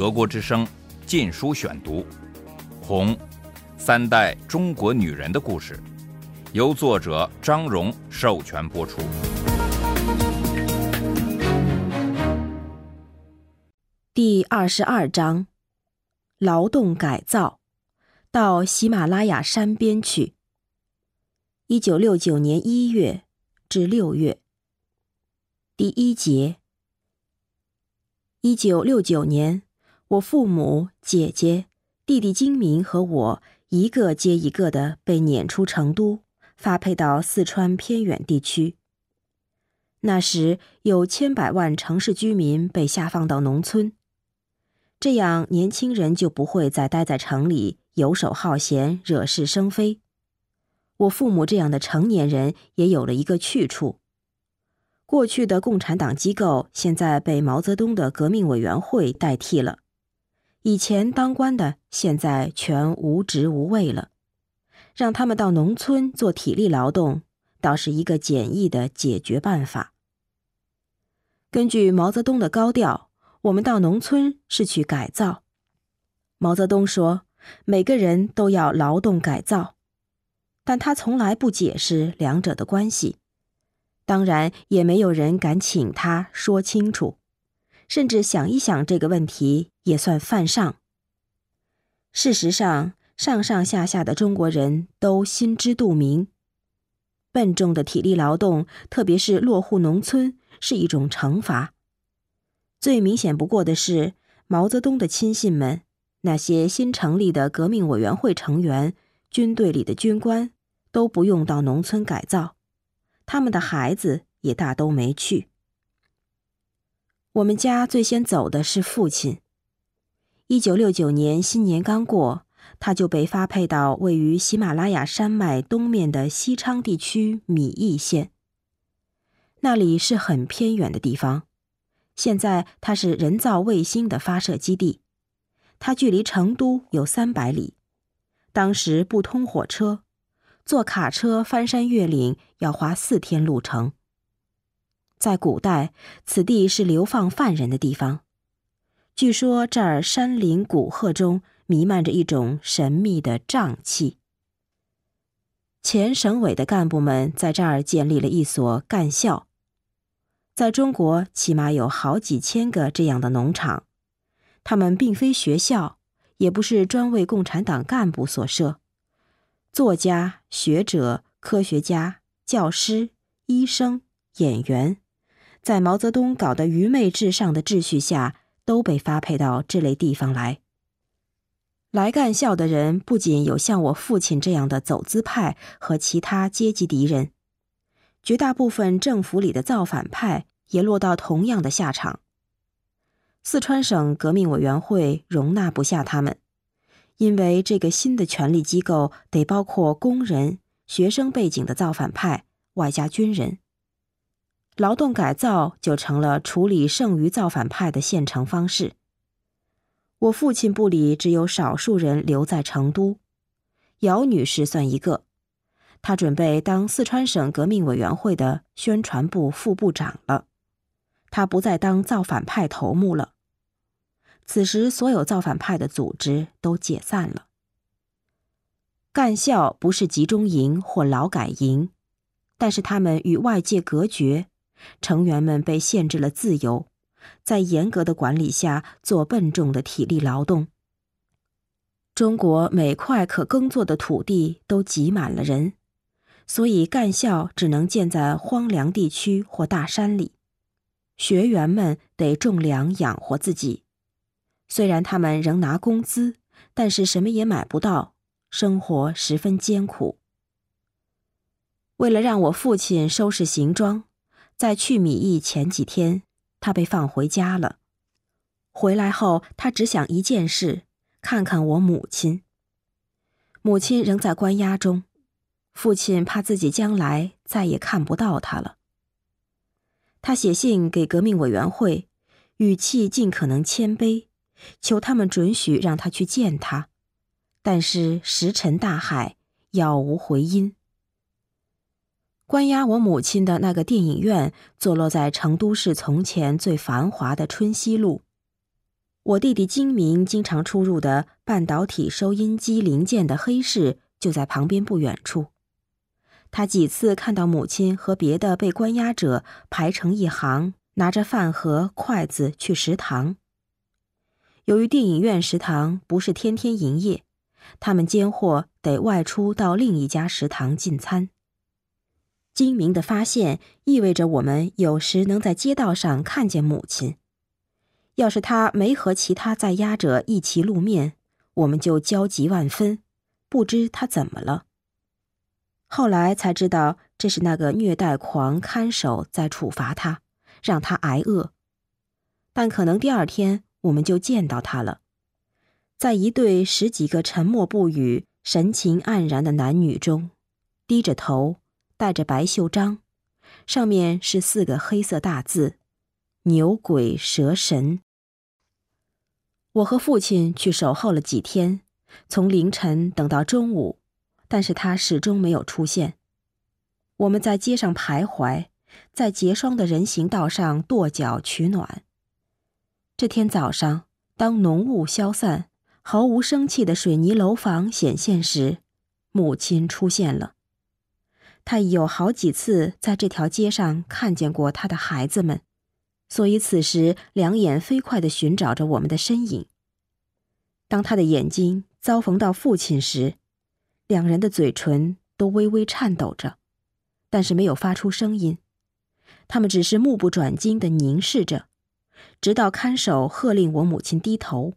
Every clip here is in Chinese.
德国之声《禁书选读》，《红》，三代中国女人的故事，由作者张荣授权播出。第二十二章：劳动改造，到喜马拉雅山边去。一九六九年一月至六月。第一节。一九六九年，我父母、姐姐、弟弟金明和我一个接一个的被撵出成都，发配到四川偏远地区。那时有千百万城市居民被下放到农村，这样年轻人就不会再待在城里游手好闲、惹是生非。我父母这样的成年人也有了一个去处。过去的共产党机构现在被毛泽东的革命委员会代替了，以前当官的现在全无职无位了，让他们到农村做体力劳动，倒是一个简易的解决办法。根据毛泽东的高调，我们到农村是去改造。毛泽东说，每个人都要劳动改造，但他从来不解释两者的关系。当然，也没有人敢请他说清楚，甚至想一想这个问题也算犯上。事实上，上上下下的中国人都心知肚明，笨重的体力劳动，特别是落户农村，是一种惩罚。最明显不过的是，毛泽东的亲信们，那些新成立的革命委员会成员、军队里的军官，都不用到农村改造。他们的孩子也大都没去。我们家最先走的是父亲。一九六九年新年刚过，他就被发配到位于喜马拉雅山脉东面的西昌地区米易县。那里是很偏远的地方，现在它是人造卫星的发射基地。它距离成都有三百里，当时不通火车。坐卡车翻山越岭要花四天路程。在古代，此地是流放犯人的地方。据说这儿山林古壑中弥漫着一种神秘的瘴气。前省委的干部们在这儿建立了一所干校。在中国，起码有好几千个这样的农场，他们并非学校，也不是专为共产党干部所设。作家、学者、科学家、教师、医生、演员，在毛泽东搞得愚昧至上的秩序下，都被发配到这类地方来。来干校的人不仅有像我父亲这样的走资派和其他阶级敌人，绝大部分政府里的造反派也落到同样的下场。四川省革命委员会容纳不下他们。因为这个新的权力机构得包括工人、学生背景的造反派，外加军人。劳动改造就成了处理剩余造反派的现成方式。我父亲部里只有少数人留在成都，姚女士算一个，她准备当四川省革命委员会的宣传部副部长了，她不再当造反派头目了。此时，所有造反派的组织都解散了。干校不是集中营或劳改营，但是他们与外界隔绝，成员们被限制了自由，在严格的管理下做笨重的体力劳动。中国每块可耕作的土地都挤满了人，所以干校只能建在荒凉地区或大山里，学员们得种粮养活自己。虽然他们仍拿工资，但是什么也买不到，生活十分艰苦。为了让我父亲收拾行装，在去米易前几天，他被放回家了。回来后，他只想一件事：看看我母亲。母亲仍在关押中，父亲怕自己将来再也看不到他了。他写信给革命委员会，语气尽可能谦卑。求他们准许让他去见他，但是石沉大海，杳无回音。关押我母亲的那个电影院坐落在成都市从前最繁华的春熙路。我弟弟金明经常出入的半导体收音机零件的黑市就在旁边不远处。他几次看到母亲和别的被关押者排成一行，拿着饭盒、筷子去食堂。由于电影院食堂不是天天营业，他们间或得外出到另一家食堂进餐。精明的发现意味着我们有时能在街道上看见母亲。要是他没和其他在押者一起露面，我们就焦急万分，不知他怎么了。后来才知道，这是那个虐待狂看守在处罚他，让他挨饿。但可能第二天我们就见到他了，在一对十几个沉默不语、神情黯然的男女中，低着头，带着白袖章，上面是四个黑色大字：“牛鬼蛇神。”我和父亲去守候了几天，从凌晨等到中午。但是他始终没有出现。我们在街上徘徊，在结霜的人行道上跺脚取暖。这天早上，当浓雾消散，毫无生气的水泥楼房显现时，母亲出现了。他已有好几次在这条街上看见过他的孩子们，所以此时两眼飞快地寻找着我们的身影。当他的眼睛遭逢到父亲时，两人的嘴唇都微微颤抖着，但是没有发出声音。他们只是目不转睛的凝视着，直到看守喝令我母亲低头。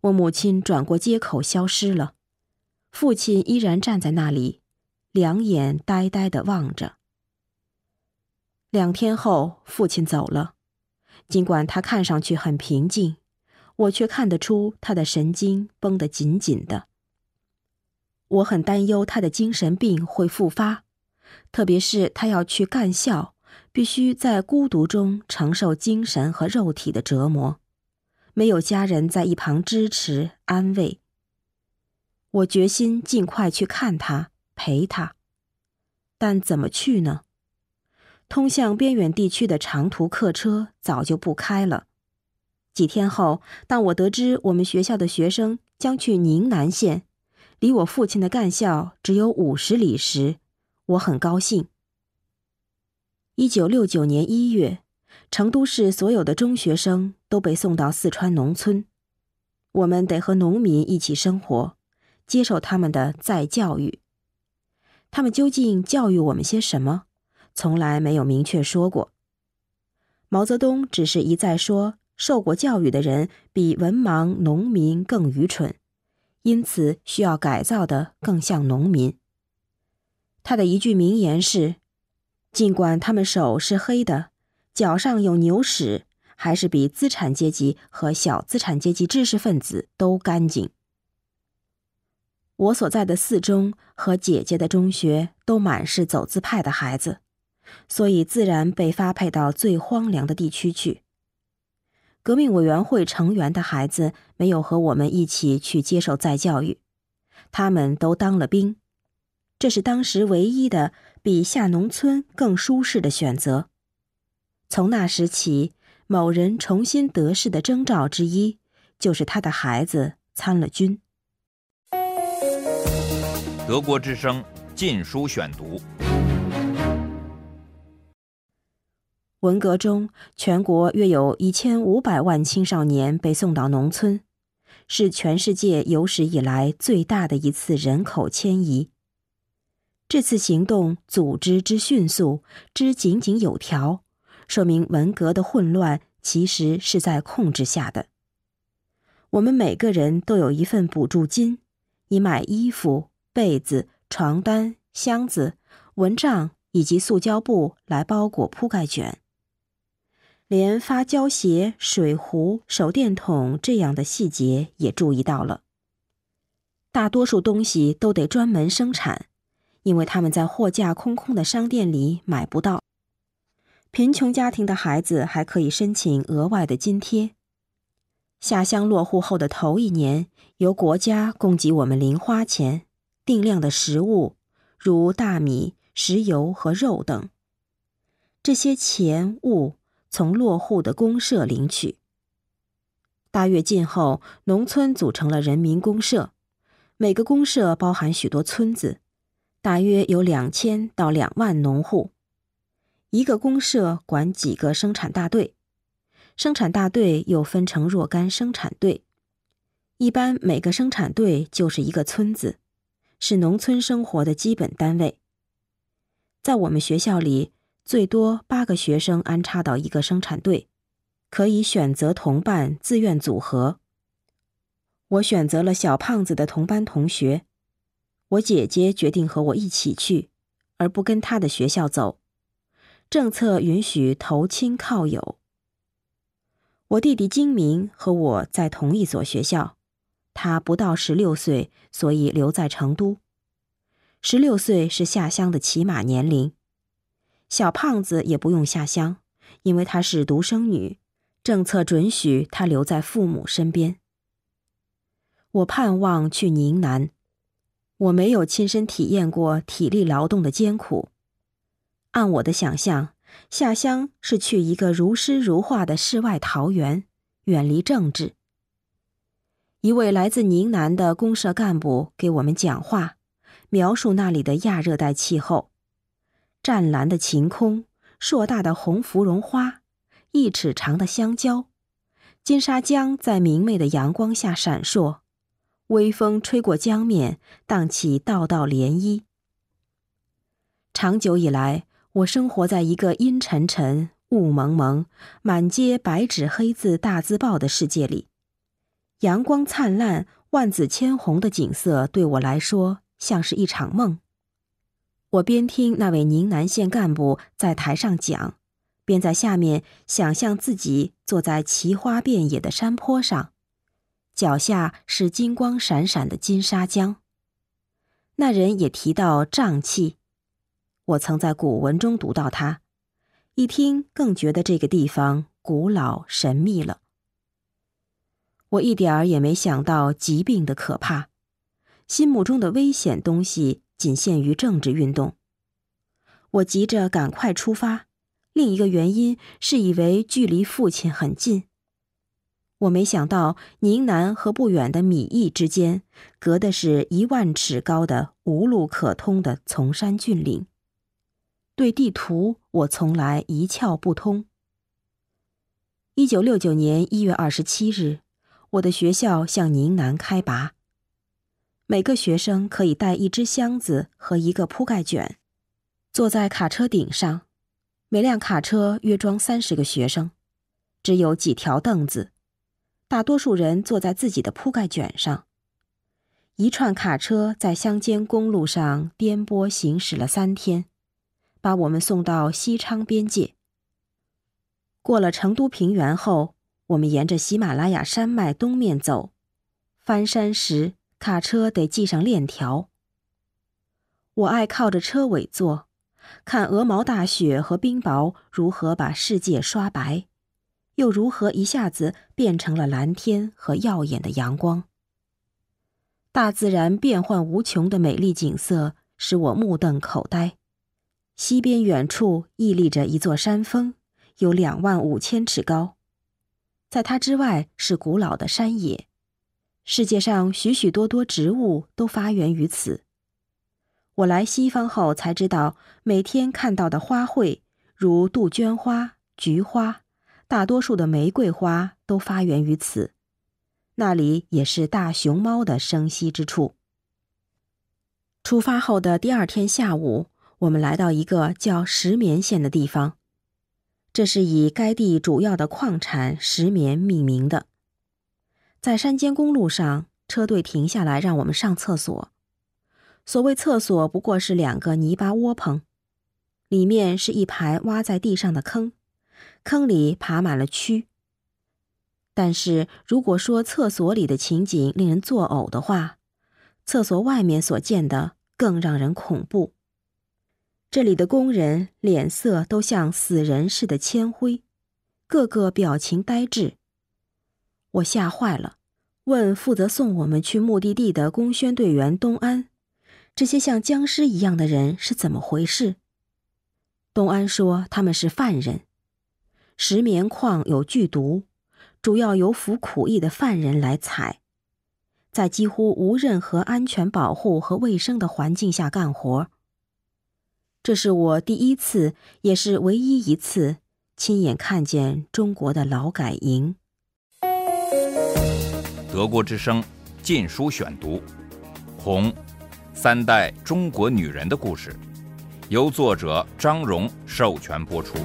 我母亲转过街口消失了，父亲依然站在那里，两眼呆呆的望着。两天后，父亲走了，尽管他看上去很平静，我却看得出他的神经绷得紧紧的。我很担忧他的精神病会复发，特别是他要去干校，必须在孤独中承受精神和肉体的折磨，没有家人在一旁支持安慰。我决心尽快去看他，陪他，但怎么去呢？通向边远地区的长途客车早就不开了。几天后，当我得知我们学校的学生将去宁南县。离我父亲的干校只有五十里时，我很高兴。一九六九年一月，成都市所有的中学生都被送到四川农村，我们得和农民一起生活，接受他们的再教育。他们究竟教育我们些什么，从来没有明确说过。毛泽东只是一再说，受过教育的人比文盲农民更愚蠢。因此，需要改造的更像农民。他的一句名言是：“尽管他们手是黑的，脚上有牛屎，还是比资产阶级和小资产阶级知识分子都干净。”我所在的四中和姐姐的中学都满是走资派的孩子，所以自然被发配到最荒凉的地区去。革命委员会成员的孩子没有和我们一起去接受再教育，他们都当了兵，这是当时唯一的比下农村更舒适的选择。从那时起，某人重新得势的征兆之一，就是他的孩子参了军。德国之声《禁书选读》。文革中，全国约有一千五百万青少年被送到农村，是全世界有史以来最大的一次人口迁移。这次行动组织之迅速，之井井有条，说明文革的混乱其实是在控制下的。我们每个人都有一份补助金，以买衣服、被子、床单、箱子、蚊帐以及塑胶布来包裹铺盖卷。连发胶鞋、水壶、手电筒这样的细节也注意到了。大多数东西都得专门生产，因为他们在货架空空的商店里买不到。贫穷家庭的孩子还可以申请额外的津贴。下乡落户后的头一年，由国家供给我们零花钱、定量的食物，如大米、石油和肉等。这些钱物。从落户的公社领取。大跃进后，农村组成了人民公社，每个公社包含许多村子，大约有两千到两万农户。一个公社管几个生产大队，生产大队又分成若干生产队。一般每个生产队就是一个村子，是农村生活的基本单位。在我们学校里，最多八个学生安插到一个生产队，可以选择同伴自愿组合。我选择了小胖子的同班同学，我姐姐决定和我一起去，而不跟她的学校走。政策允许投亲靠友。我弟弟金明和我在同一所学校，他不到十六岁，所以留在成都。十六岁是下乡的起码年龄。小胖子也不用下乡，因为她是独生女，政策准许她留在父母身边。我盼望去宁南，我没有亲身体验过体力劳动的艰苦。按我的想象，下乡是去一个如诗如画的世外桃源，远离政治。一位来自宁南的公社干部给我们讲话，描述那里的亚热带气候：湛蓝的晴空，硕大的红芙蓉花，一尺长的香蕉，金沙江在明媚的阳光下闪烁，微风吹过江面，荡起道道涟漪。长久以来。我生活在一个阴沉沉、雾蒙蒙、满街白纸黑字大字报的世界里，阳光灿烂、万紫千红的景色对我来说像是一场梦。我边听那位宁南县干部在台上讲，边在下面想象自己坐在奇花遍野的山坡上，脚下是金光闪闪的金沙江。那人也提到瘴气。我曾在古文中读到它，一听更觉得这个地方古老神秘了。我一点儿也没想到疾病的可怕，心目中的危险东西仅限于政治运动。我急着赶快出发，另一个原因是以为距离父亲很近。我没想到宁南和不远的米易之间，隔的是一万尺高的无路可通的丛山峻岭。对地图，我从来一窍不通。一九六九年一月二十七日，我的学校向宁南开拔，每个学生可以带一只箱子和一个铺盖卷，坐在卡车顶上，每辆卡车约装三十个学生，只有几条凳子，大多数人坐在自己的铺盖卷上。一串卡车在乡间公路上颠簸行驶了三天。把我们送到西昌边界。过了成都平原后，我们沿着喜马拉雅山脉东面走，翻山时卡车得系上链条。我爱靠着车尾坐，看鹅毛大雪和冰雹如何把世界刷白，又如何一下子变成了蓝天和耀眼的阳光。大自然变幻无穷的美丽景色使我目瞪口呆。西边远处屹立着一座山峰，有两万五千尺高，在它之外是古老的山野。世界上许许多多植物都发源于此。我来西方后才知道，每天看到的花卉，如杜鹃花、菊花，大多数的玫瑰花都发源于此。那里也是大熊猫的生息之处。出发后的第二天下午。我们来到一个叫石棉县的地方，这是以该地主要的矿产石棉命名的。在山间公路上，车队停下来让我们上厕所。所谓厕所，不过是两个泥巴窝棚，里面是一排挖在地上的坑，坑里爬满了蛆。但是如果说厕所里的情景令人作呕的话，厕所外面所见的更让人恐怖。这里的工人脸色都像死人似的铅灰，个个表情呆滞。我吓坏了，问负责送我们去目的地的工宣队员东安：“这些像僵尸一样的人是怎么回事？”东安说：“他们是犯人，石棉矿有剧毒，主要由服苦役的犯人来采，在几乎无任何安全保护和卫生的环境下干活。这是我第一次，也是唯一一次亲眼看见中国的劳改营。德国之声《禁书选读》，《红三代中国女人的故事》，由作者张荣授权播出。